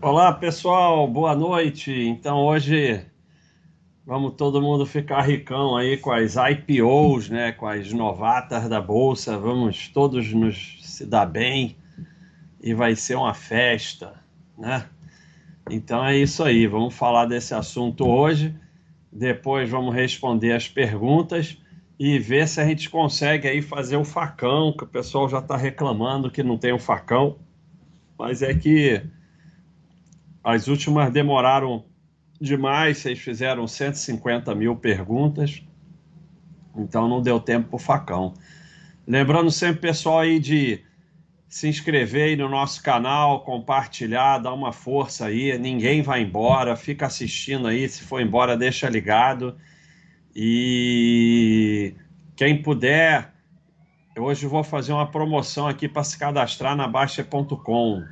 Olá, pessoal, boa noite. Então, hoje vamos todo mundo ficar ricão aí com as IPOs, né, com as novatas da bolsa. Vamos todos nos se dar bem e vai ser uma festa, né? Então é isso aí, vamos falar desse assunto hoje. Depois vamos responder as perguntas e ver se a gente consegue aí fazer o facão, que o pessoal já está reclamando que não tem o facão. Mas é que as últimas demoraram demais, vocês fizeram 150 mil perguntas, então não deu tempo para o facão. Lembrando sempre, pessoal, aí de se inscrever aí no nosso canal, compartilhar, dar uma força aí. Ninguém vai embora, fica assistindo aí. Se for embora, deixa ligado. E quem puder, hoje vou fazer uma promoção aqui para se cadastrar na Baixa.com.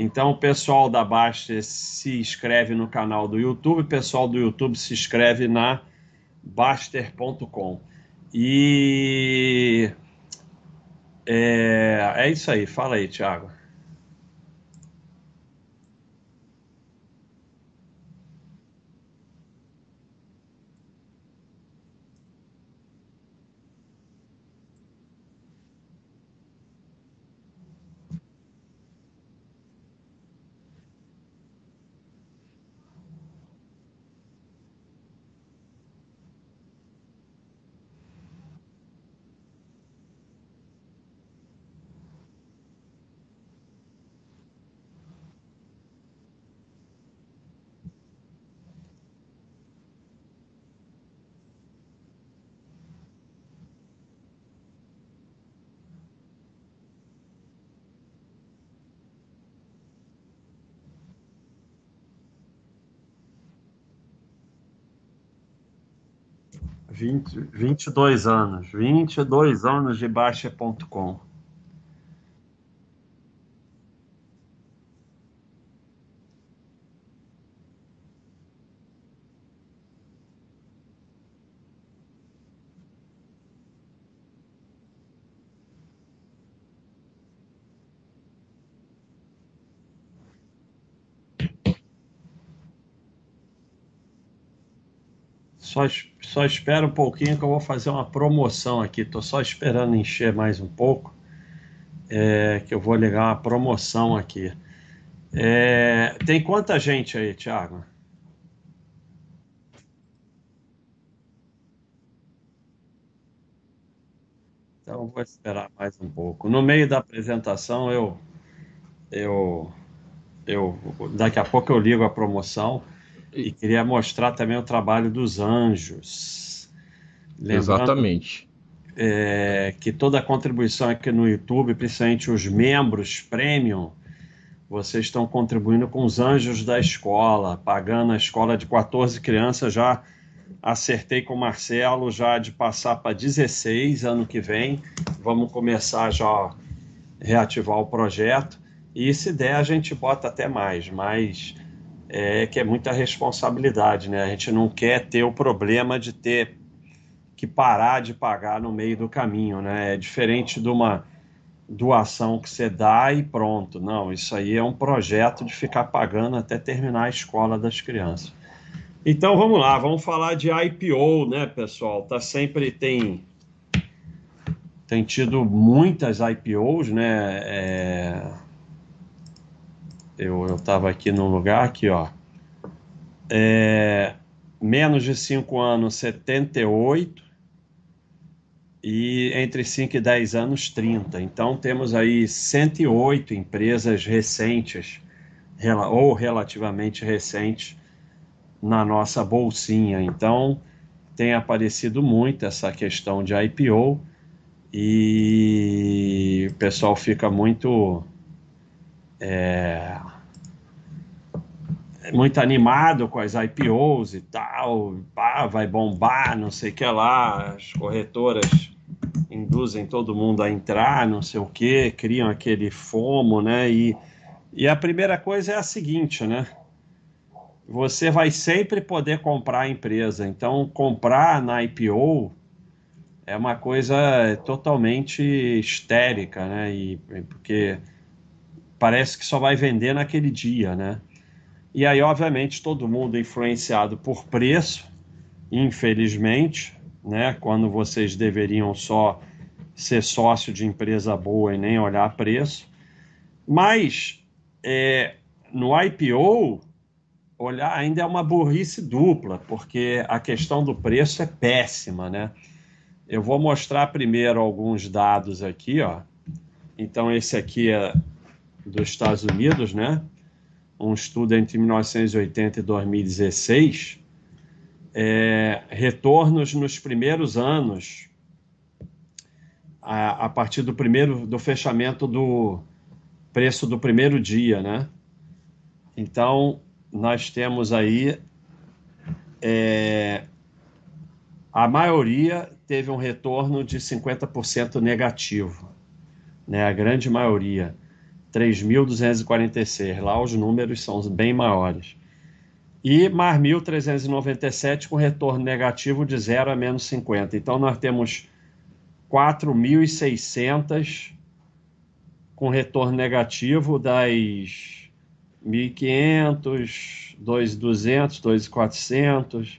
Então, o pessoal da Basta se inscreve no canal do YouTube, o pessoal do YouTube se inscreve na Baster.com. E é, é isso aí. Fala aí, Thiago. 20, 22 anos. 22 anos de Baixa.com. Só, só espera um pouquinho que eu vou fazer uma promoção aqui. Estou só esperando encher mais um pouco. É, que eu vou ligar uma promoção aqui. É, tem quanta gente aí, Thiago? Então vou esperar mais um pouco. No meio da apresentação eu eu eu daqui a pouco eu ligo a promoção. E queria mostrar também o trabalho dos anjos. Lembrando, Exatamente. É, que toda a contribuição aqui no YouTube, principalmente os membros premium, vocês estão contribuindo com os anjos da escola, pagando a escola de 14 crianças. Já acertei com o Marcelo já de passar para 16 ano que vem. Vamos começar já a reativar o projeto. E se der, a gente bota até mais, mas é que é muita responsabilidade, né? A gente não quer ter o problema de ter que parar de pagar no meio do caminho, né? É diferente de uma doação que você dá e pronto. Não, isso aí é um projeto de ficar pagando até terminar a escola das crianças. Então vamos lá, vamos falar de IPO, né, pessoal? Tá sempre tem tem tido muitas IPOs, né? É eu estava aqui num lugar aqui, ó. É, menos de 5 anos, 78. E entre 5 e 10 anos, 30. Então temos aí 108 empresas recentes, ou relativamente recentes, na nossa bolsinha. Então tem aparecido muito essa questão de IPO e o pessoal fica muito é, muito animado com as IPOs e tal, pá, vai bombar, não sei o que lá, as corretoras induzem todo mundo a entrar, não sei o que, criam aquele FOMO, né? E, e a primeira coisa é a seguinte, né? Você vai sempre poder comprar a empresa, então comprar na IPO é uma coisa totalmente histérica, né? E, porque parece que só vai vender naquele dia, né? E aí, obviamente, todo mundo influenciado por preço, infelizmente, né? Quando vocês deveriam só ser sócio de empresa boa e nem olhar preço. Mas é, no IPO, olhar ainda é uma burrice dupla, porque a questão do preço é péssima, né? Eu vou mostrar primeiro alguns dados aqui, ó. Então, esse aqui é dos Estados Unidos, né? Um estudo entre 1980 e 2016. É, retornos nos primeiros anos, a, a partir do primeiro do fechamento do preço do primeiro dia, né? Então, nós temos aí é, a maioria teve um retorno de 50% negativo, né? A grande maioria, 3.246. Lá os números são bem maiores. E mais 1.397 com retorno negativo de 0 a menos 50. Então nós temos 4.600 com retorno negativo das 1.500, 2.200, 2.400,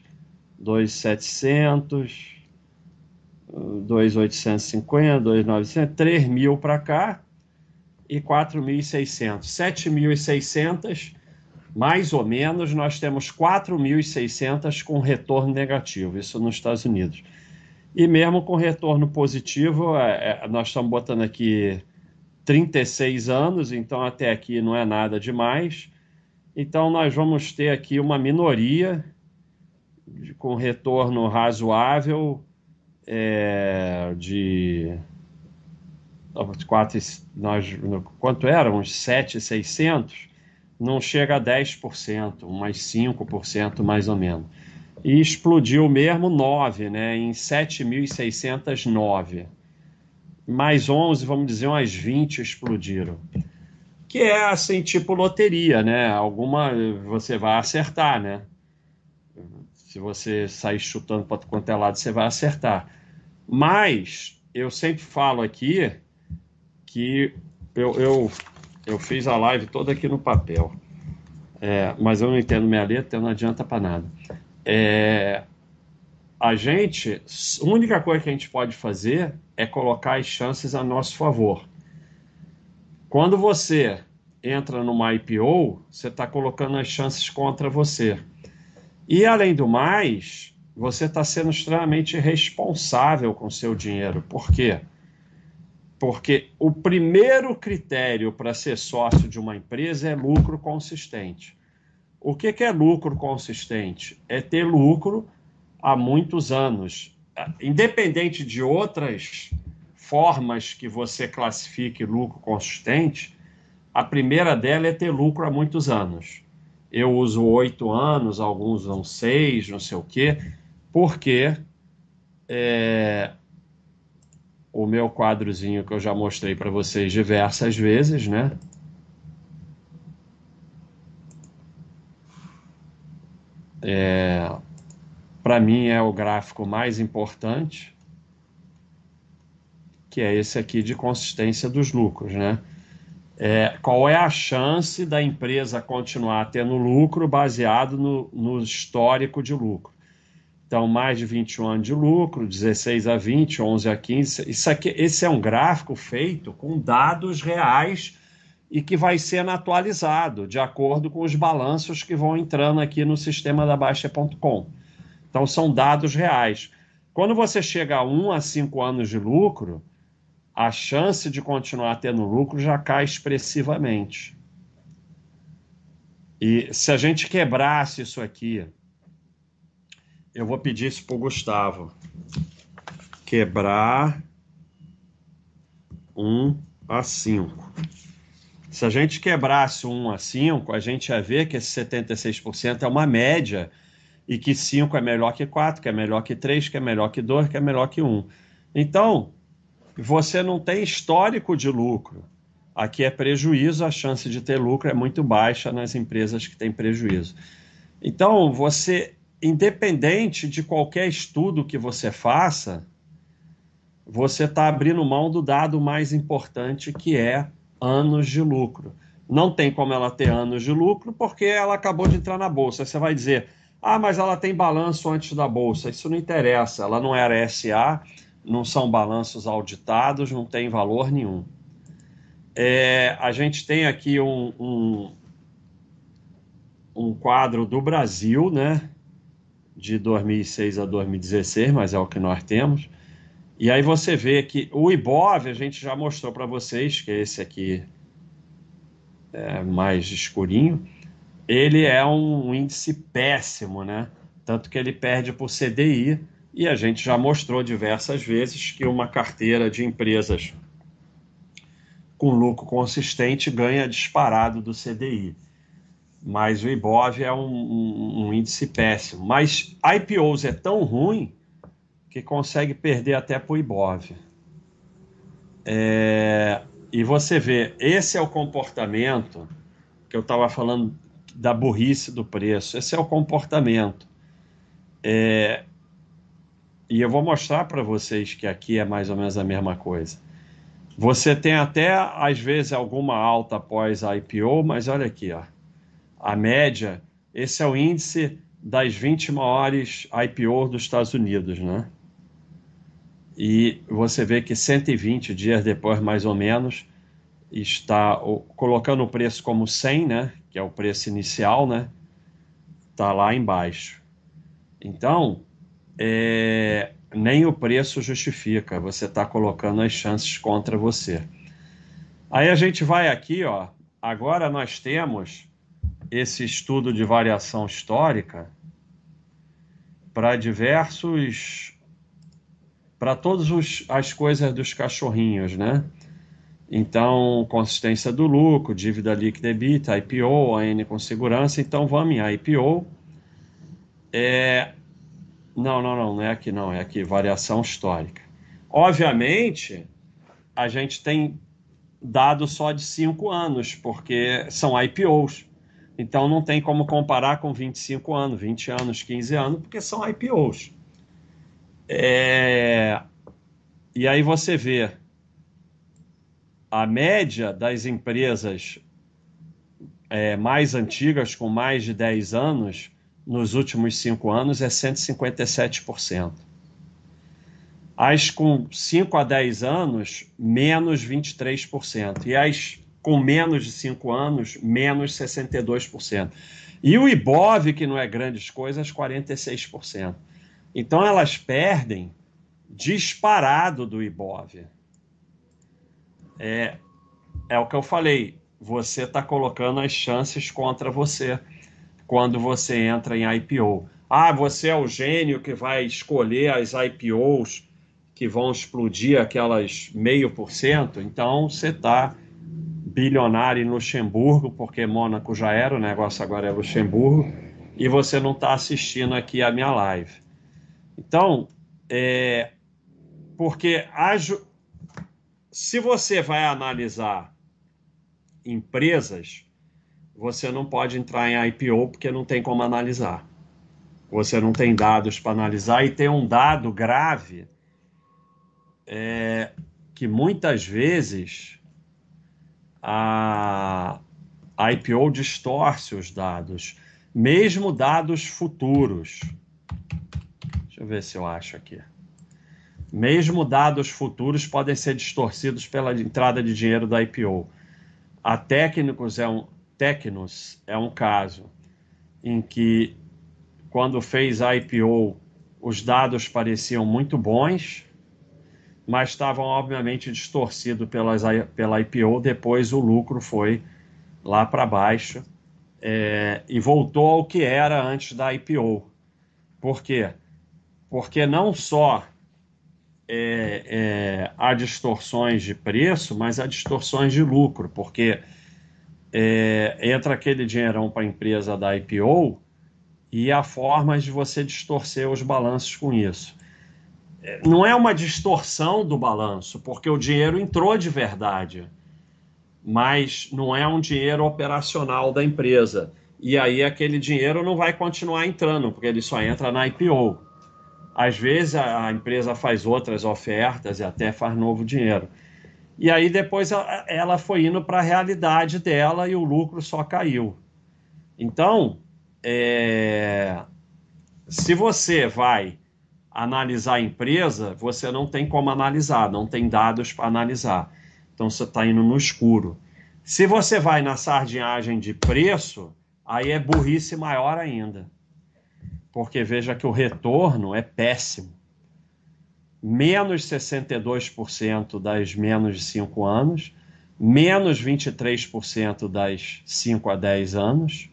2.700, 2.850, 2.900, 3.000 para cá e 4.600. 7.600, mais ou menos, nós temos 4.600 com retorno negativo, isso nos Estados Unidos. E mesmo com retorno positivo, é, é, nós estamos botando aqui 36 anos, então até aqui não é nada demais. Então nós vamos ter aqui uma minoria com retorno razoável é, de quatro, nós, quanto era? Uns 7,600? Não chega a 10%, umas 5% mais ou menos. E explodiu mesmo 9, né, em 7.609 mais 11, vamos dizer, umas 20 explodiram. Que é assim, tipo loteria, né? Alguma você vai acertar, né? Se você sair chutando para quanto é lado, você vai acertar. Mas eu sempre falo aqui que eu, eu, eu fiz a live toda aqui no papel. É, mas eu não entendo minha letra, então não adianta para nada. É, a gente, a única coisa que a gente pode fazer é colocar as chances a nosso favor. Quando você entra numa IPO, você está colocando as chances contra você. E além do mais, você está sendo extremamente responsável com seu dinheiro. Por quê? Porque o primeiro critério para ser sócio de uma empresa é lucro consistente. O que, que é lucro consistente? É ter lucro há muitos anos independente de outras formas que você classifique lucro consistente, a primeira dela é ter lucro há muitos anos. Eu uso oito anos, alguns usam seis, não sei o quê, porque é, o meu quadrozinho que eu já mostrei para vocês diversas vezes, né? É, para mim é o gráfico mais importante, que é esse aqui de consistência dos lucros, né? É, qual é a chance da empresa continuar tendo lucro baseado no, no histórico de lucro? Então, mais de 21 anos de lucro, 16 a 20, 11 a 15. Isso aqui, esse é um gráfico feito com dados reais e que vai sendo atualizado de acordo com os balanços que vão entrando aqui no sistema da Baixa.com. Então, são dados reais. Quando você chega a 1 a 5 anos de lucro, a chance de continuar tendo lucro já cai expressivamente. E se a gente quebrasse isso aqui, eu vou pedir isso para o Gustavo. Quebrar 1 a 5. Se a gente quebrasse 1 a 5, a gente ia ver que esse 76% é uma média e que 5 é melhor que 4, que é melhor que 3, que é melhor que 2, que é melhor que 1. Então, você não tem histórico de lucro. Aqui é prejuízo, a chance de ter lucro é muito baixa nas empresas que têm prejuízo. Então, você, independente de qualquer estudo que você faça, você está abrindo mão do dado mais importante, que é anos de lucro. Não tem como ela ter anos de lucro porque ela acabou de entrar na bolsa. Você vai dizer, ah, mas ela tem balanço antes da bolsa. Isso não interessa. Ela não era SA, não são balanços auditados, não tem valor nenhum. É, a gente tem aqui um, um, um quadro do Brasil, né? De 2006 a 2016, mas é o que nós temos. E aí você vê que o IBOV, a gente já mostrou para vocês, que é esse aqui é, mais escurinho, ele é um índice péssimo, né? Tanto que ele perde por CDI, e a gente já mostrou diversas vezes que uma carteira de empresas com lucro consistente ganha disparado do CDI. Mas o IBOV é um, um, um índice péssimo. Mas IPOs é tão ruim que consegue perder até para o IBOV. É, e você vê, esse é o comportamento que eu estava falando da burrice do preço. Esse é o comportamento. É, e eu vou mostrar para vocês que aqui é mais ou menos a mesma coisa. Você tem até, às vezes, alguma alta após a IPO, mas olha aqui, ó. A média, esse é o índice das 20 maiores IPO dos Estados Unidos, né? e você vê que 120 dias depois, mais ou menos, está colocando o preço como 100, né, que é o preço inicial, né, está lá embaixo. Então, é, nem o preço justifica, você está colocando as chances contra você. Aí a gente vai aqui, ó, agora nós temos esse estudo de variação histórica para diversos para todas as coisas dos cachorrinhos, né? Então, consistência do lucro, dívida líquida EBITDA, IPO, AN com segurança. Então, vamos em IPO. É... Não, não, não, não é aqui não, é aqui, variação histórica. Obviamente, a gente tem dado só de 5 anos, porque são IPOs. Então, não tem como comparar com 25 anos, 20 anos, 15 anos, porque são IPOs. É... E aí você vê a média das empresas é, mais antigas, com mais de 10 anos, nos últimos 5 anos, é 157%. As com 5 a 10 anos, menos 23%. E as com menos de 5 anos, menos 62%. E o IBOV, que não é grandes coisas, 46%. Então elas perdem disparado do Ibov. É, é o que eu falei. Você está colocando as chances contra você quando você entra em IPO. Ah, você é o gênio que vai escolher as IPOs que vão explodir aquelas meio por cento. Então você está bilionário em Luxemburgo, porque Mônaco já era, o negócio agora é Luxemburgo, e você não está assistindo aqui a minha live. Então, é, porque se você vai analisar empresas, você não pode entrar em IPO porque não tem como analisar. Você não tem dados para analisar e tem um dado grave é, que muitas vezes a, IPO distorce os dados, mesmo dados futuros. Deixa eu ver se eu acho aqui. Mesmo dados futuros podem ser distorcidos pela entrada de dinheiro da IPO. A Técnicos é um, Tecnos é um caso em que, quando fez a IPO, os dados pareciam muito bons, mas estavam obviamente distorcidos pelas, pela IPO. Depois o lucro foi lá para baixo é, e voltou ao que era antes da IPO. Por quê? porque não só é, é, há distorções de preço, mas há distorções de lucro, porque é, entra aquele dinheirão para a empresa da IPO e há formas de você distorcer os balanços com isso. Não é uma distorção do balanço, porque o dinheiro entrou de verdade, mas não é um dinheiro operacional da empresa. E aí aquele dinheiro não vai continuar entrando, porque ele só entra na IPO. Às vezes a, empresa faz outras ofertas e até faz novo dinheiro. E aí depois ela foi indo para a realidade dela e o lucro só caiu. Então, é... se você vai analisar a empresa, você não tem como analisar, não tem dados para analisar. Então você está indo no escuro. Se você vai na sardinhagem de preço, aí é burrice maior ainda. Porque veja que o retorno é péssimo. Menos 62% das menos de 5 anos, menos 23% das 5 a 10 anos.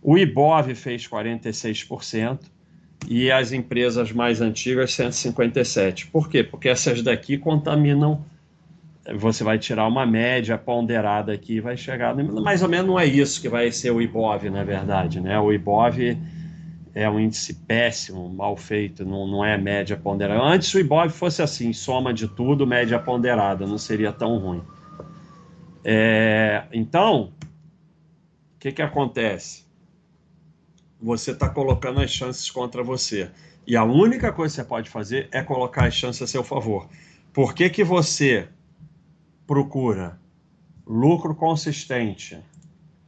O Ibov fez 46% e as empresas mais antigas 157. Por quê? Porque essas daqui contaminam. Você vai tirar uma média ponderada aqui, vai chegar mais ou menos não é isso que vai ser o Ibov, na verdade, né? O Ibov é um índice péssimo, mal feito, não, não é média ponderada. Antes o Ibov fosse assim, soma de tudo, média ponderada, não seria tão ruim. É, então, o que, que acontece? Você está colocando as chances contra você. E a única coisa que você pode fazer é colocar as chances a seu favor. Por que, que você procura lucro consistente?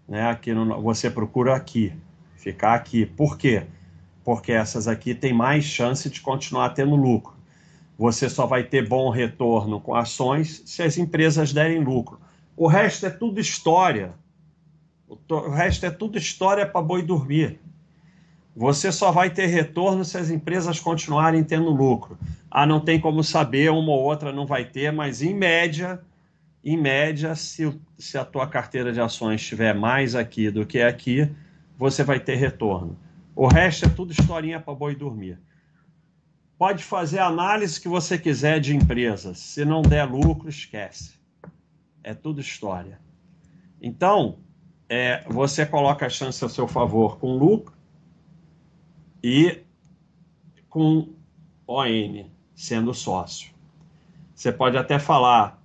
Né? Aqui no, você procura aqui, ficar aqui. Por quê? Porque essas aqui têm mais chance de continuar tendo lucro. Você só vai ter bom retorno com ações se as empresas derem lucro. O resto é tudo história. O resto é tudo história para boi dormir. Você só vai ter retorno se as empresas continuarem tendo lucro. Ah, não tem como saber, uma ou outra não vai ter, mas em média, em média, se, se a tua carteira de ações estiver mais aqui do que aqui, você vai ter retorno. O resto é tudo historinha para boi dormir. Pode fazer a análise que você quiser de empresas. Se não der lucro, esquece. É tudo história. Então, é, você coloca a chance a seu favor com lucro e com ON sendo sócio. Você pode até falar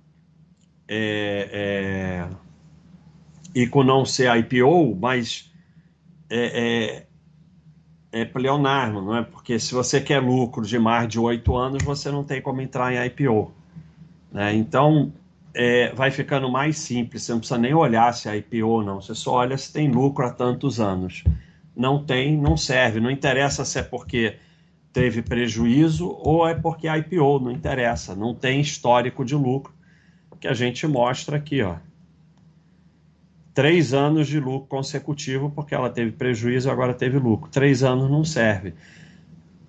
é, é, e com não ser IPO, mas é, é, é pleonasmo, não é? Porque se você quer lucro de mais de oito anos, você não tem como entrar em IPO. Né? Então, é, vai ficando mais simples, você não precisa nem olhar se é IPO ou não, você só olha se tem lucro há tantos anos não tem, não serve. Não interessa se é porque teve prejuízo ou é porque é IPO, não interessa. Não tem histórico de lucro que a gente mostra aqui, ó. Três anos de lucro consecutivo, porque ela teve prejuízo e agora teve lucro. Três anos não serve.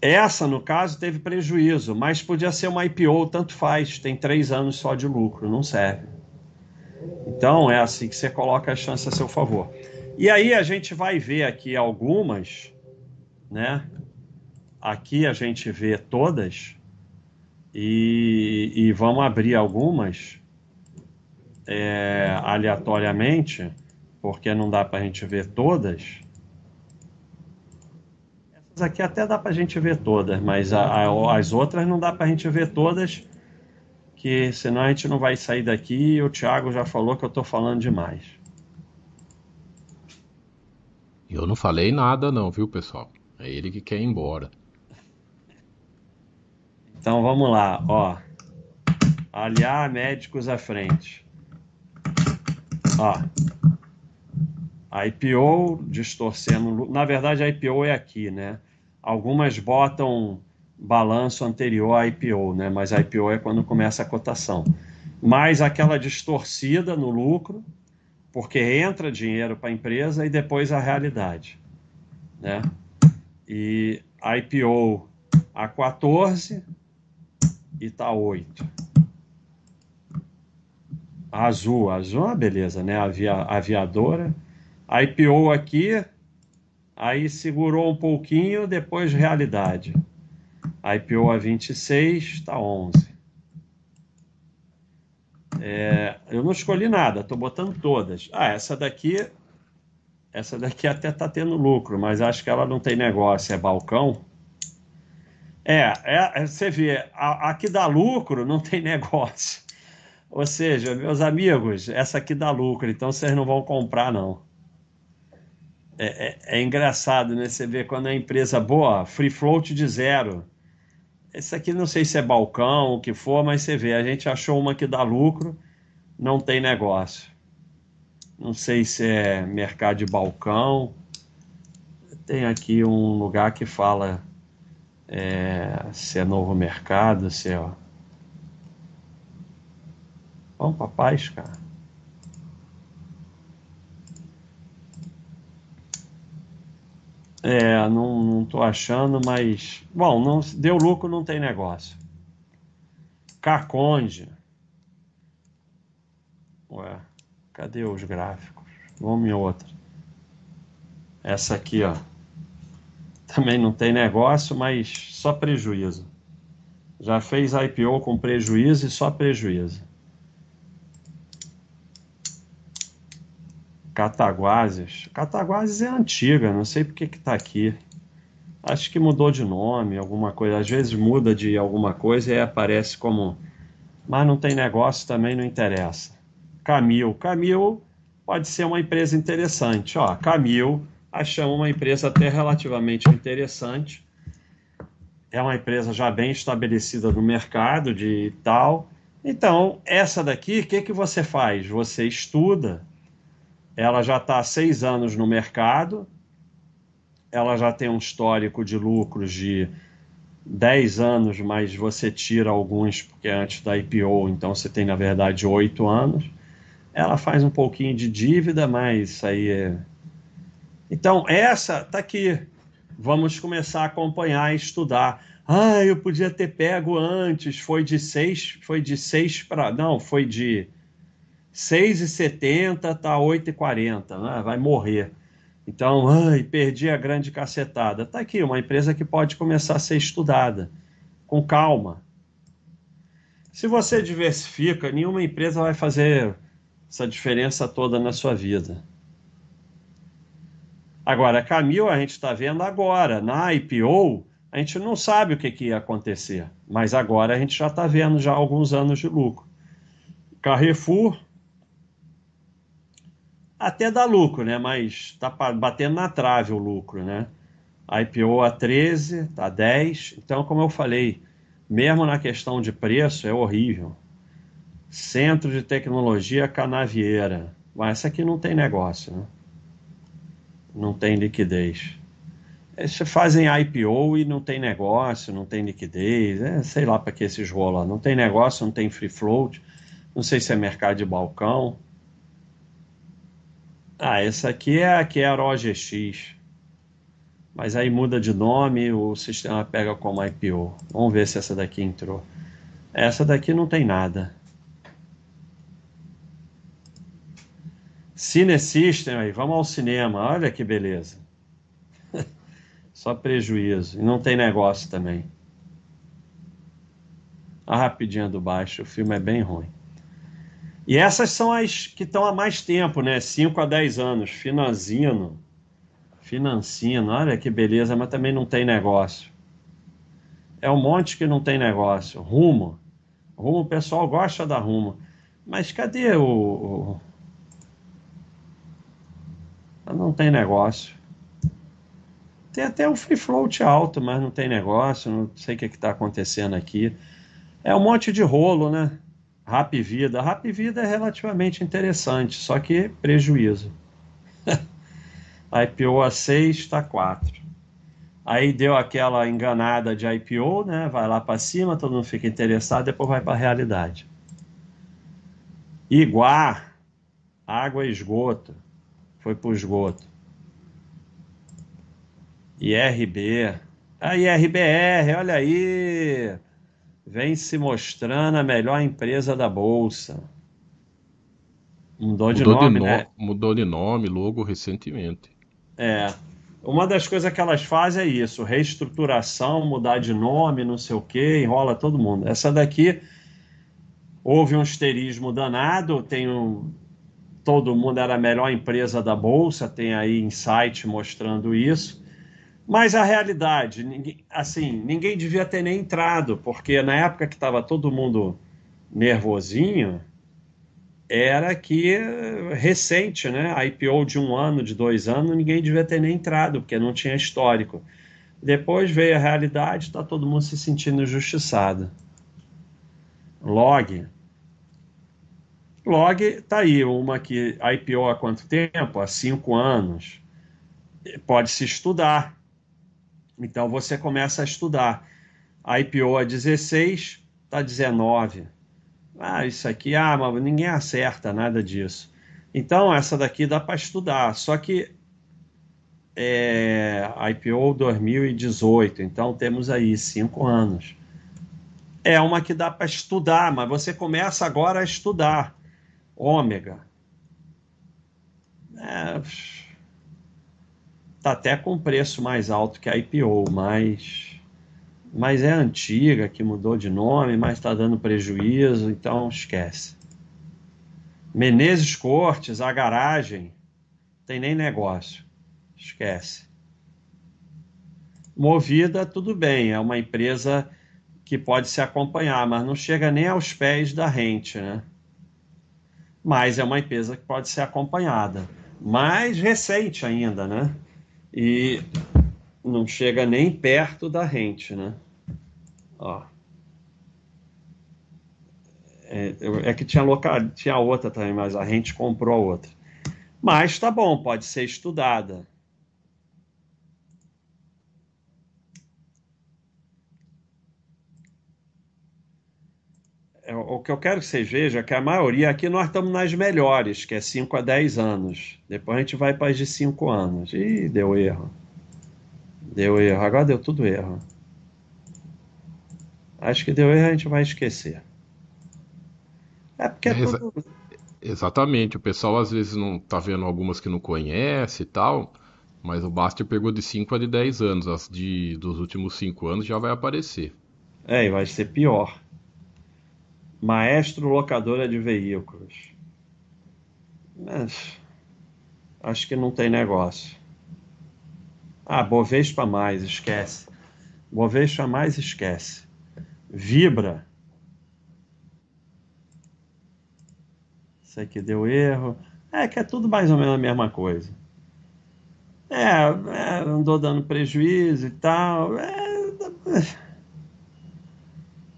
Essa, no caso, teve prejuízo, mas podia ser uma IPO, tanto faz. Tem três anos só de lucro, não serve. Então, é assim que você coloca a chance a seu favor. E aí a gente vai ver aqui algumas, né? Aqui a gente vê todas e, e vamos abrir algumas é, aleatoriamente, porque não dá para a gente ver todas. Essas aqui até dá para a gente ver todas, mas a, a, as outras não dá para a gente ver todas, que senão a gente não vai sair daqui e o Thiago já falou que eu estou falando demais. Eu não falei nada não, viu, pessoal? É ele que quer ir embora. Então vamos lá, ó. Aliar médicos à frente. Ó. A IPO distorcendo. Na verdade, a IPO é aqui, né? Algumas botam balanço anterior à IPO, né? Mas a IPO é quando começa a cotação. Mais aquela distorcida no lucro, porque entra dinheiro para a empresa e depois a realidade. Né? E IPO a 14 e tá 8. Azul, azul é uma beleza, né? Avia, aviadora. IPO aqui, aí segurou um pouquinho, depois realidade. IPO a 26, está 11. É, eu não escolhi nada, estou botando todas. Ah, essa daqui, essa daqui até está tendo lucro, mas acho que ela não tem negócio, é balcão. É, é você vê, a, a que dá lucro não tem negócio. Ou seja, meus amigos, essa aqui dá lucro, então vocês não vão comprar, não. É, é, é engraçado, né? Você vê quando a empresa boa, free float de zero. Esse aqui não sei se é balcão, o que for, mas você vê, a gente achou uma que dá lucro, não tem negócio. Não sei se é mercado de balcão. Tem aqui um lugar que fala é, se é novo mercado, se é. Vamos pra paz, cara. É, não, não tô achando, mas. Bom, não, deu lucro, não tem negócio. Caconde. Ué, cadê os gráficos? Vamos em outra. Essa aqui, ó. Também não tem negócio, mas só prejuízo. Já fez IPO com prejuízo e só prejuízo. Cataguases. Cataguases é antiga, não sei porque que está aqui. Acho que mudou de nome, alguma coisa. Às vezes muda de alguma coisa e aparece como. Mas não tem negócio, também não interessa. Camil. Camil pode ser uma empresa interessante. Ó, Camil, achamos uma empresa até relativamente interessante. É uma empresa já bem estabelecida no mercado de tal. Então, essa daqui, o que, que você faz? Você estuda ela já está há seis anos no mercado, ela já tem um histórico de lucros de 10 anos, mas você tira alguns porque é antes da IPO, então você tem na verdade oito anos. Ela faz um pouquinho de dívida, mas isso aí é. Então, essa tá aqui. Vamos começar a acompanhar e estudar. Ah, eu podia ter pego antes. Foi de seis, foi de seis para. Não, foi de 6,70 tá 8,40, né? vai morrer. Então, ai, perdi a grande cacetada. Tá aqui, uma empresa que pode começar a ser estudada, com calma. Se você diversifica, nenhuma empresa vai fazer essa diferença toda na sua vida. Agora, Camil, a gente está vendo agora, na IPO, a gente não sabe o que, que ia acontecer, mas agora a gente já está vendo já alguns anos de lucro. Carrefour, até dá lucro, né? Mas tá batendo na trave o lucro, né? IPO a 13, tá 10. Então, como eu falei, mesmo na questão de preço, é horrível. Centro de Tecnologia Canavieira. Mas essa aqui não tem negócio, né? Não tem liquidez. Eles fazem IPO e não tem negócio, não tem liquidez. É, sei lá para que esses rolam. Não tem negócio, não tem free float. Não sei se é mercado de balcão. Ah, essa aqui é a que é a OGX. Mas aí muda de nome, o sistema pega como IPO. Vamos ver se essa daqui entrou. Essa daqui não tem nada. Cine System aí, vamos ao cinema. Olha que beleza. Só prejuízo. E não tem negócio também. A rapidinha do baixo, o filme é bem ruim. E essas são as que estão há mais tempo, né? 5 a 10 anos. Financino. Financino, olha que beleza, mas também não tem negócio. É um monte que não tem negócio. Rumo. Rumo, o pessoal gosta da rumo. Mas cadê o. o... Não tem negócio. Tem até um free float alto, mas não tem negócio. Não sei o que está acontecendo aqui. É um monte de rolo, né? Rap Vida. Rap Vida é relativamente interessante, só que prejuízo. IPO a 6 está 4. Aí deu aquela enganada de IPO, né? Vai lá para cima, todo mundo fica interessado, depois vai para a realidade. Iguar, água e esgoto, foi para o esgoto. IRB, a IRBR, olha aí, vem se mostrando a melhor empresa da Bolsa. Mudou de mudou nome, de no... né? Mudou de nome, logo recentemente. É. Uma das coisas que elas fazem é isso: reestruturação, mudar de nome, não sei o que, enrola todo mundo. Essa daqui houve um histerismo danado, tem um, todo mundo era a melhor empresa da bolsa, tem aí insight mostrando isso. Mas a realidade, ninguém, assim, ninguém devia ter nem entrado, porque na época que estava todo mundo nervosinho, era que recente, né? A IPO de um ano, de dois anos, ninguém devia ter nem entrado, porque não tinha histórico. Depois veio a realidade, está todo mundo se sentindo injustiçado. Log. Log está aí, uma que IPO há quanto tempo? Há cinco anos. Pode se estudar. Então você começa a estudar. IPO a 16, está 19. Ah, isso aqui, ah, mas ninguém acerta nada disso. Então, essa daqui dá para estudar. Só que é, IPO 2018, então temos aí cinco anos. É uma que dá para estudar, mas você começa agora a estudar. Ômega. É, tá até com preço mais alto que a IPO, mas, mas é antiga, que mudou de nome, mas está dando prejuízo, então esquece. Menezes Cortes, a garagem, tem nem negócio. Esquece. Movida, tudo bem, é uma empresa que pode se acompanhar, mas não chega nem aos pés da rente, né? Mas é uma empresa que pode ser acompanhada. Mais recente ainda, né? E não chega nem perto da rente, né? Ó. É, é que tinha, local, tinha outra também, mas a rente comprou a outra. Mas tá bom, pode ser estudada. O que eu quero que vocês vejam é que a maioria aqui nós estamos nas melhores, que é 5 a 10 anos. Depois a gente vai para as de 5 anos. Ih, deu erro. Deu erro. Agora deu tudo erro. Acho que deu erro a gente vai esquecer. É porque é, é tudo... Exatamente. O pessoal às vezes não tá vendo algumas que não conhece e tal. Mas o Baster pegou de 5 a de 10 anos. As de, dos últimos 5 anos já vai aparecer. É, e vai ser pior. Maestro locadora de veículos. Mas, acho que não tem negócio. Ah, Bovespa mais, esquece. Bovespa mais, esquece. Vibra. Isso aqui deu erro. É que é tudo mais ou menos a mesma coisa. É, é andou dando prejuízo e tal. É,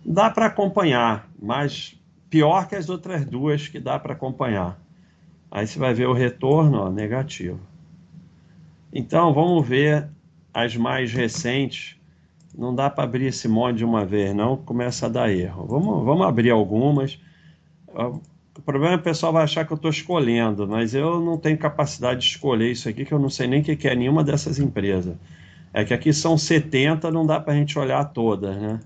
dá para acompanhar, mas pior que as outras duas que dá para acompanhar. Aí você vai ver o retorno ó, negativo. Então vamos ver as mais recentes. Não dá para abrir esse monte de uma vez, não, começa a dar erro. Vamos, vamos abrir algumas. O problema é que o pessoal vai achar que eu estou escolhendo, mas eu não tenho capacidade de escolher isso aqui, que eu não sei nem o que é nenhuma dessas empresas. É que aqui são 70, não dá para a gente olhar todas, né?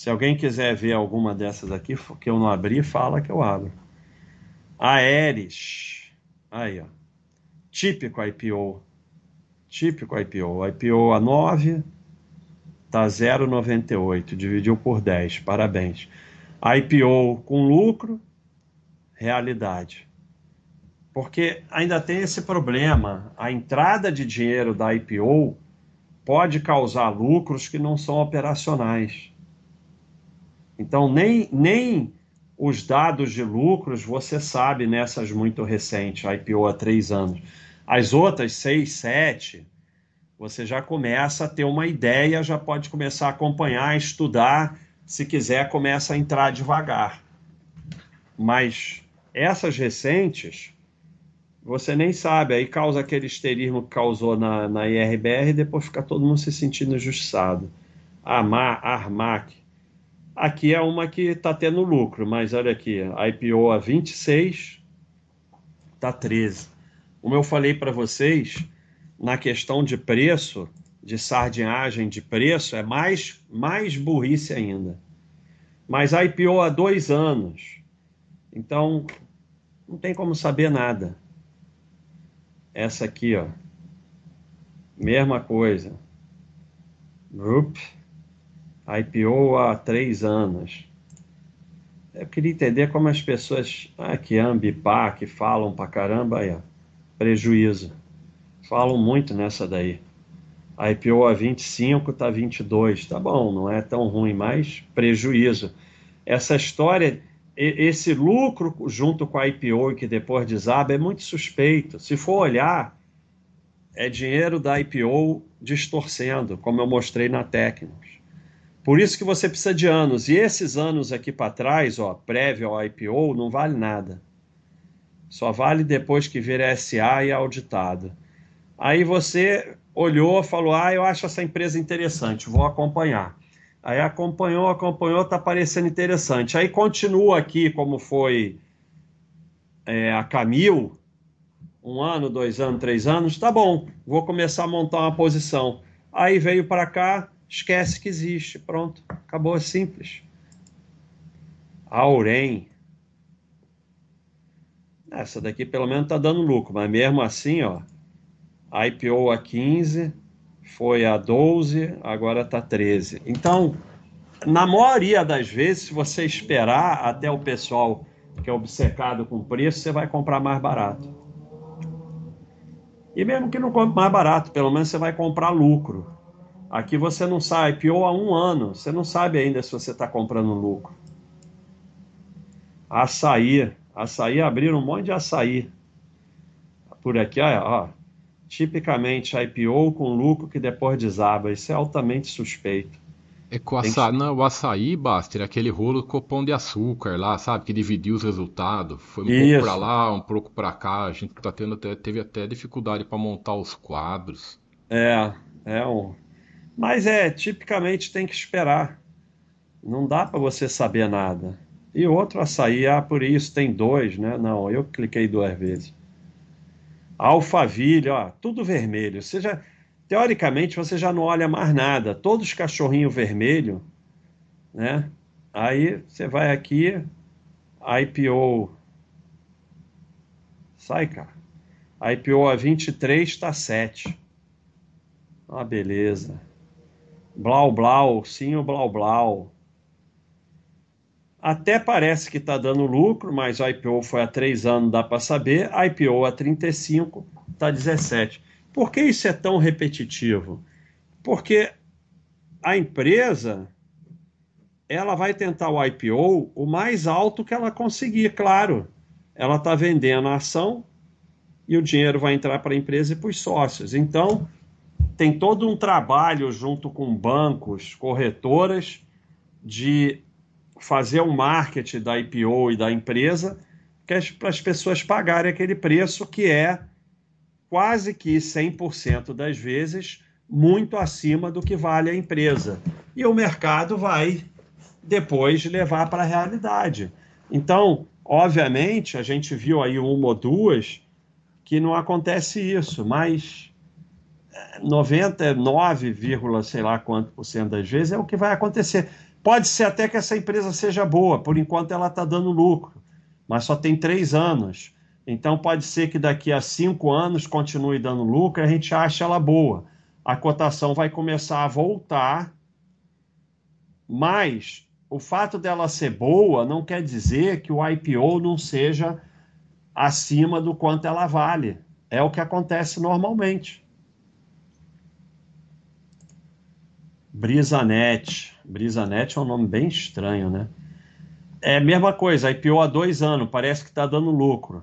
Se alguém quiser ver alguma dessas aqui que eu não abri, fala que eu abro. Aeres. Aí, ó. Típico IPO. Típico IPO. IPO a 9, tá 0,98. Dividiu por 10. Parabéns. IPO com lucro, realidade. Porque ainda tem esse problema. A entrada de dinheiro da IPO pode causar lucros que não são operacionais. Então, nem, nem os dados de lucros você sabe nessas muito recentes, IPO há três anos. As outras, seis, sete, você já começa a ter uma ideia, já pode começar a acompanhar, estudar. Se quiser, começa a entrar devagar. Mas essas recentes, você nem sabe, aí causa aquele esterismo que causou na, na IRBR e depois fica todo mundo se sentindo injustiçado. Amar, Armac, Aqui é uma que está tendo lucro, mas olha aqui, a IPO a 26, está 13. Como eu falei para vocês, na questão de preço, de sardinhagem de preço, é mais, mais burrice ainda. Mas a IPO há dois anos, então não tem como saber nada. Essa aqui, ó, mesma coisa. Group IPO há três anos. Eu queria entender como as pessoas ah, que ambipar, que falam pra caramba, aí, ó, prejuízo. Falam muito nessa daí. A IPO a 25 tá 22, tá bom, não é tão ruim, mas prejuízo. Essa história, esse lucro junto com a IPO que depois desaba é muito suspeito. Se for olhar, é dinheiro da IPO distorcendo, como eu mostrei na Técnicos. Por isso que você precisa de anos. E esses anos aqui para trás, ó, prévio ao IPO, não vale nada. Só vale depois que vir SA e auditado. Aí você olhou, falou: "Ah, eu acho essa empresa interessante, vou acompanhar". Aí acompanhou, acompanhou, tá parecendo interessante. Aí continua aqui como foi é, a Camil, um ano, dois anos, três anos, tá bom, vou começar a montar uma posição. Aí veio para cá, esquece que existe, pronto, acabou, é simples. Aurem. Essa daqui pelo menos tá dando lucro, mas mesmo assim, ó, IPO a 15, foi a 12, agora tá 13. Então, na maioria das vezes, se você esperar até o pessoal que é obcecado com preço, você vai comprar mais barato. E mesmo que não compre mais barato, pelo menos você vai comprar lucro. Aqui você não sabe, IPO há um ano, você não sabe ainda se você está comprando lucro. Açaí, açaí abriram um monte de açaí. Por aqui, ó, ó tipicamente IPO com lucro que depois desaba. Isso é altamente suspeito. É com açaí, que... não, o açaí, Baster, aquele rolo com pão de açúcar lá, sabe? Que dividiu os resultados. Foi um Isso. pouco para lá, um pouco para cá. A gente tá tendo até, teve até dificuldade para montar os quadros. É, é um. Mas é, tipicamente tem que esperar. Não dá para você saber nada. E outro açaí, ah, por isso tem dois, né? Não, eu cliquei duas vezes. Alphaville, ó, tudo vermelho. Você já, teoricamente você já não olha mais nada, todos os cachorrinhos vermelho, né? Aí você vai aqui, IPO. Sai, cara. IPO a 23 está 7. Ah, beleza. Blau, blau, sim ou blau, blau. Até parece que está dando lucro, mas o IPO foi há três anos, dá para saber. IPO a 35, está 17. Por que isso é tão repetitivo? Porque a empresa ela vai tentar o IPO o mais alto que ela conseguir, claro. Ela está vendendo a ação e o dinheiro vai entrar para a empresa e para os sócios. Então, tem todo um trabalho junto com bancos, corretoras, de fazer o um marketing da IPO e da empresa para as pessoas pagarem aquele preço que é quase que 100% das vezes muito acima do que vale a empresa. E o mercado vai depois levar para a realidade. Então, obviamente, a gente viu aí uma ou duas que não acontece isso, mas 99, sei lá quanto por cento das vezes é o que vai acontecer. Pode ser até que essa empresa seja boa, por enquanto ela está dando lucro, mas só tem três anos. Então pode ser que daqui a cinco anos continue dando lucro a gente ache ela boa. A cotação vai começar a voltar, mas o fato dela ser boa não quer dizer que o IPO não seja acima do quanto ela vale. É o que acontece normalmente. Brisanet. Brisanet é um nome bem estranho, né? É a mesma coisa, IPO há dois anos, parece que está dando lucro.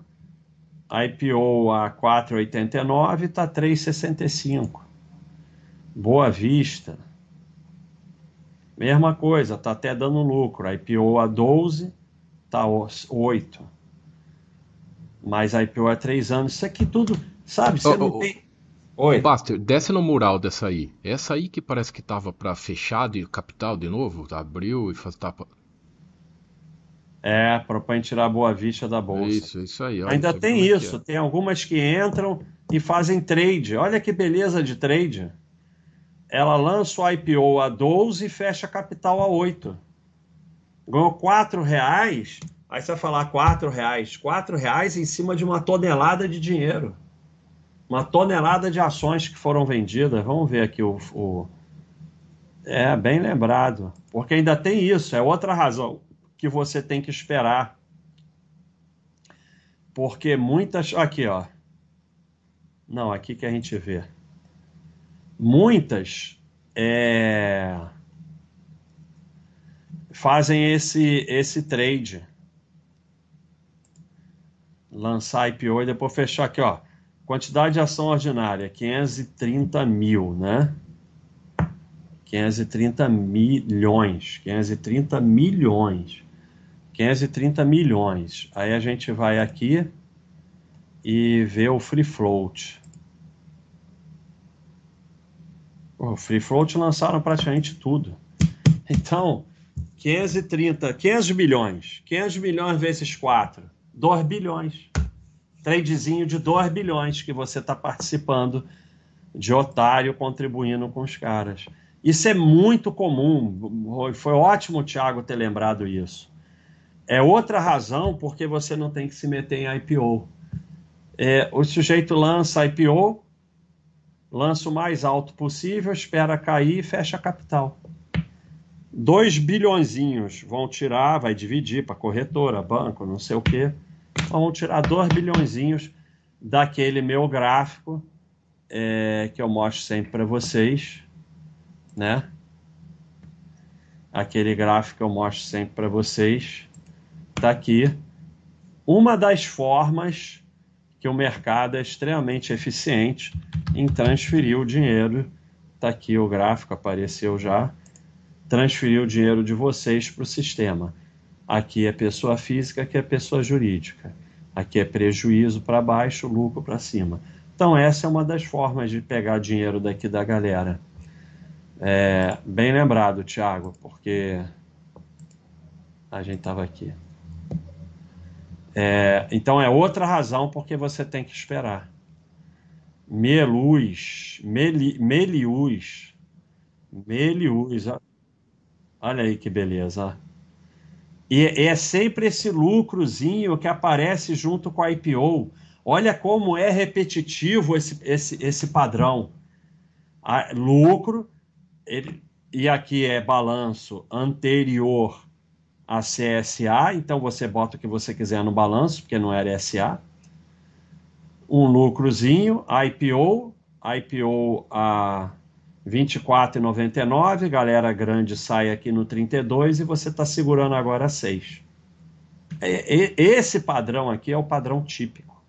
IPO a 4,89 está 3,65. Boa Vista. Mesma coisa, está até dando lucro. IPO a 12 está 8. Mas IPO há 3 anos. Isso aqui tudo, sabe? Você oh, não oh, tem. Oi. Baster, desce no mural dessa aí. Essa aí que parece que tava para fechar de capital de novo, abriu e faz tapa. É, propõe tirar a boa vista da bolsa. Isso, isso aí. Olha, Ainda tem é isso, é. tem algumas que entram e fazem trade. Olha que beleza de trade. Ela lança o IPO a 12 e fecha capital a 8. Ganhou 4 reais, aí você vai falar 4 reais. 4 reais em cima de uma tonelada de dinheiro. Uma tonelada de ações que foram vendidas. Vamos ver aqui o, o... É, bem lembrado. Porque ainda tem isso, é outra razão que você tem que esperar. Porque muitas. Aqui, ó. Não, aqui que a gente vê. Muitas é, fazem esse, esse trade. Lançar IPO e depois fechar aqui, ó. Quantidade de ação ordinária, 530 mil, né? 530 milhões. 530 milhões. 530 milhões. Aí a gente vai aqui e vê o free float. O free float lançaram praticamente tudo. Então, 530, 500 milhões. 500 milhões vezes 4, 2 bilhões. Tradezinho de 2 bilhões que você está participando de otário contribuindo com os caras. Isso é muito comum. Foi ótimo o Thiago ter lembrado isso. É outra razão porque você não tem que se meter em IPO. É, o sujeito lança IPO, lança o mais alto possível, espera cair e fecha a capital. 2 bilhõezinhos vão tirar, vai dividir para corretora, banco, não sei o quê. Vão tirar 2 bilhõezinhos daquele meu gráfico é, que eu mostro sempre para vocês, né? Aquele gráfico que eu mostro sempre para vocês, está aqui. Uma das formas que o mercado é extremamente eficiente em transferir o dinheiro. Está aqui o gráfico, apareceu já. Transferir o dinheiro de vocês para o sistema. Aqui é pessoa física, aqui é pessoa jurídica. Aqui é prejuízo para baixo, lucro para cima. Então, essa é uma das formas de pegar dinheiro daqui da galera. É, bem lembrado, Thiago, porque a gente estava aqui. É, então é outra razão porque você tem que esperar. Meluz, Meli, Melius, Melius, olha aí que beleza. E é sempre esse lucrozinho que aparece junto com a IPO. Olha como é repetitivo esse, esse, esse padrão. A, lucro, ele, e aqui é balanço anterior a CSA, então você bota o que você quiser no balanço, porque não era SA. Um lucrozinho, IPO, IPO a 24,99, galera grande sai aqui no 32 e você está segurando agora 6. Esse padrão aqui é o padrão típico,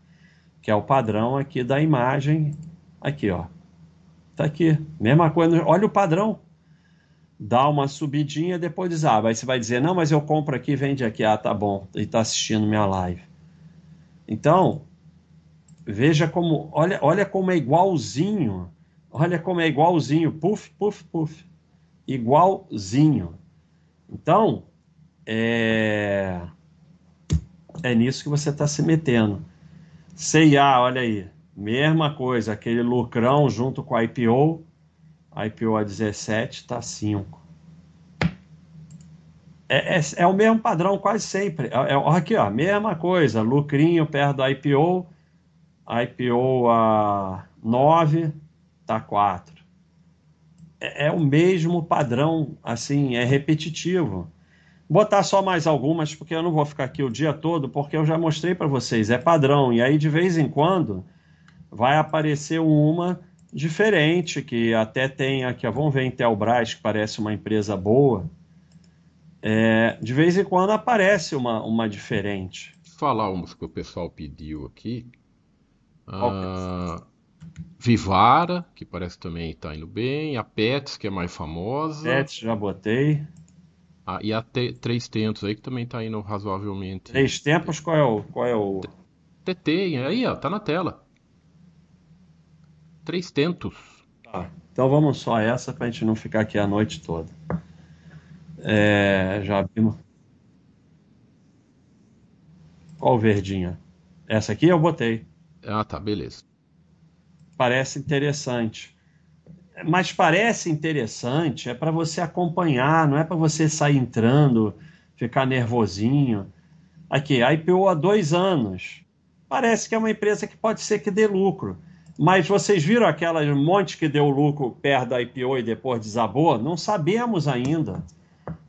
que é o padrão aqui da imagem, aqui ó, tá aqui, mesma coisa, olha o padrão, dá uma subidinha, depois desaba. Aí você vai dizer, não, mas eu compro aqui, vende aqui. Ah, tá bom, e está assistindo minha live. Então, veja como, olha, olha como é igualzinho, olha como é igualzinho, puf, puf, puf, igualzinho. Então, é, é nisso que você está se metendo. CIA, olha aí, mesma coisa, aquele lucrão junto com a IPO, IPO a 17 está 5. É, é, é, o mesmo padrão quase sempre. É, é, aqui, ó, mesma coisa. Lucrinho perto do IPO. IPO a 9, tá 4. É, é, o mesmo padrão, assim, é repetitivo. Botar só mais algumas, porque eu não vou ficar aqui o dia todo, porque eu já mostrei para vocês. É padrão. E aí, de vez em quando, vai aparecer uma diferente, que até tem aqui, ó, vamos ver Intelbras, que parece uma empresa boa. É, de vez em quando aparece uma, uma diferente. Falar umas que o pessoal pediu aqui. Ah, Vivara, que parece também está indo bem. A Pets, que é mais famosa. Pets, já botei. Ah, e a Três Tentos aí, que também está indo razoavelmente. Três Tempos, qual é o. Qual é o... TT, aí, ó, tá na tela. Três tentos. Tá. Então vamos só essa para a gente não ficar aqui a noite toda. É, já vimos. Qual verdinha? Essa aqui eu botei. Ah, tá, beleza. Parece interessante. Mas parece interessante, é para você acompanhar, não é para você sair entrando, ficar nervosinho. Aqui, a IPO há dois anos. Parece que é uma empresa que pode ser que dê lucro. Mas vocês viram aquela monte que deu lucro perto da IPO e depois desabou? Não sabemos ainda.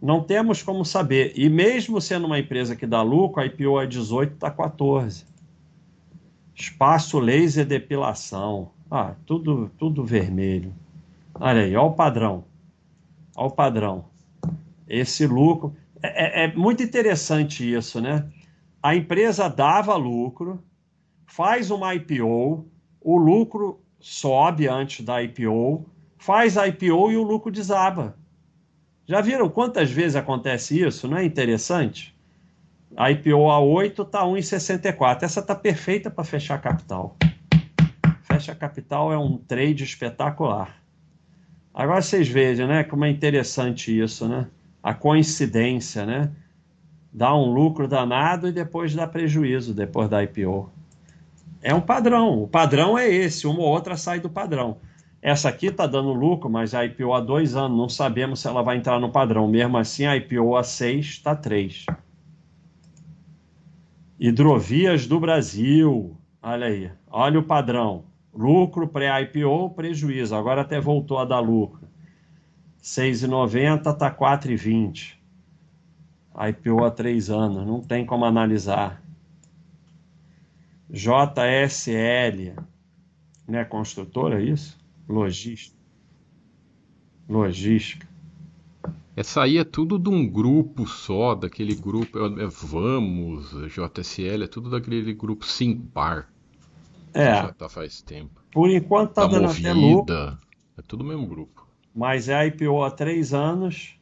Não temos como saber. E mesmo sendo uma empresa que dá lucro, a IPO é 18, está 14. Espaço laser depilação. Ah, tudo, tudo vermelho. Olha aí, olha o padrão. Olha o padrão. Esse lucro. É, é, é muito interessante isso, né? A empresa dava lucro, faz uma IPO, o lucro sobe antes da IPO, faz a IPO e o lucro desaba. Já viram quantas vezes acontece isso? Não é interessante? A IPO a 8 está 1,64. Essa está perfeita para fechar capital. Fecha capital é um trade espetacular. Agora vocês vejam, né, como é interessante isso, né? A coincidência, né? Dá um lucro danado e depois dá prejuízo depois da IPO. É um padrão. O padrão é esse, uma ou outra sai do padrão. Essa aqui está dando lucro, mas a IPO há dois anos, não sabemos se ela vai entrar no padrão. Mesmo assim, a IPO a seis está três. Hidrovias do Brasil. Olha aí. Olha o padrão. Lucro pré-IPO, prejuízo. Agora até voltou a dar lucro. 6,90 está 4,20. IPO há três anos. Não tem como analisar. JSL. Né? Construtora, é isso? Logística. Logística. Essa aí é tudo de um grupo só, daquele grupo. É, é Vamos, JSL, é tudo daquele grupo Simpar. É. Já tá faz tempo. Por enquanto tá, tá dando movida, até lucro. É tudo o mesmo grupo. Mas é a IPO há três anos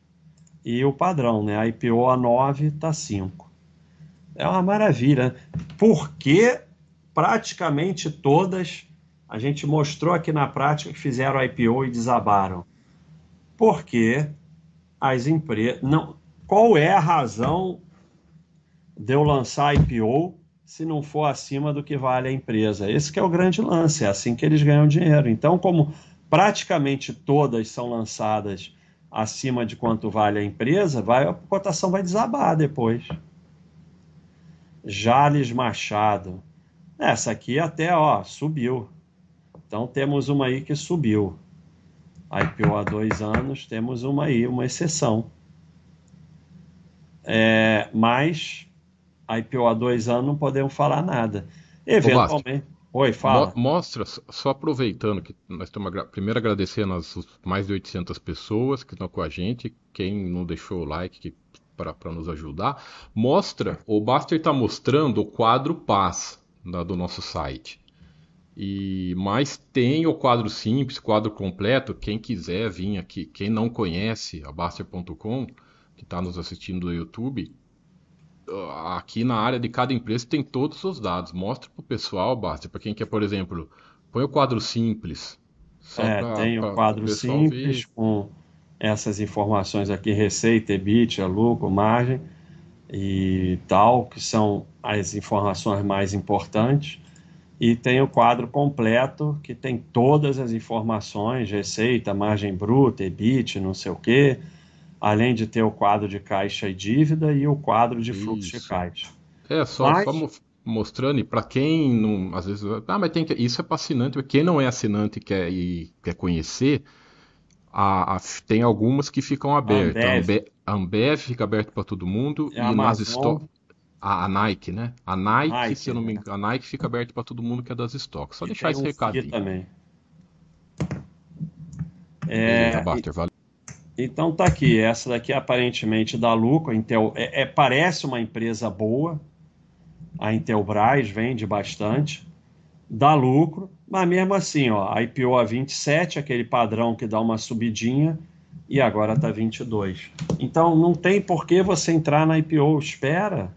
e o padrão, né? A IPO a 9 tá 5. É uma maravilha. Porque praticamente todas a gente mostrou aqui na prática que fizeram IPO e desabaram. Porque as empresas. Não, qual é a razão de eu lançar IPO se não for acima do que vale a empresa? Esse é o grande lance, é assim que eles ganham dinheiro. Então, como praticamente todas são lançadas acima de quanto vale a empresa, vai, a cotação vai desabar depois. Jales Machado. Essa aqui até ó, subiu. Então temos uma aí que subiu. IPO há dois anos, temos uma aí, uma exceção. É, mas IPO há dois anos não podemos falar nada. Eventualmente. Oi, fala. Mostra, só aproveitando que nós estamos primeiro agradecendo as mais de 800 pessoas que estão com a gente, quem não deixou o like para nos ajudar. Mostra, o Baster está mostrando o quadro Paz da, do nosso site. E mas tem o quadro simples, quadro completo. Quem quiser vir aqui, quem não conhece a Baster.com, que está nos assistindo do YouTube, aqui na área de cada empresa tem todos os dados. Mostra para o pessoal, Baster, para quem quer, por exemplo, põe o quadro simples. é, pra, tem o quadro simples ver. com essas informações aqui, receita, EBITDA, lucro, margem e tal, que são as informações mais importantes e tem o quadro completo que tem todas as informações, receita, margem bruta, EBIT, não sei o quê, além de ter o quadro de caixa e dívida e o quadro de fluxo isso. de caixa. É, só, mas... só mostrando, e para quem não, às vezes, ah, mas tem que, isso é para assinante, quem não é assinante e quer, e quer conhecer, a, a, tem algumas que ficam abertas. A Ambev, a Ambev fica aberta para todo mundo é e nas stores a, Nike, né? A Nike, Nike se eu não me né? engano, a Nike fica aberta para todo mundo que é das estoques. Só e deixar esse um recadinho. também. É, é valeu. Então tá aqui, essa daqui aparentemente dá lucro. Intel, é, é, parece uma empresa boa. A Intelbras vende bastante, dá lucro, mas mesmo assim, ó, a IPO a 27, aquele padrão que dá uma subidinha, e agora tá 22. Então não tem por que você entrar na IPO, espera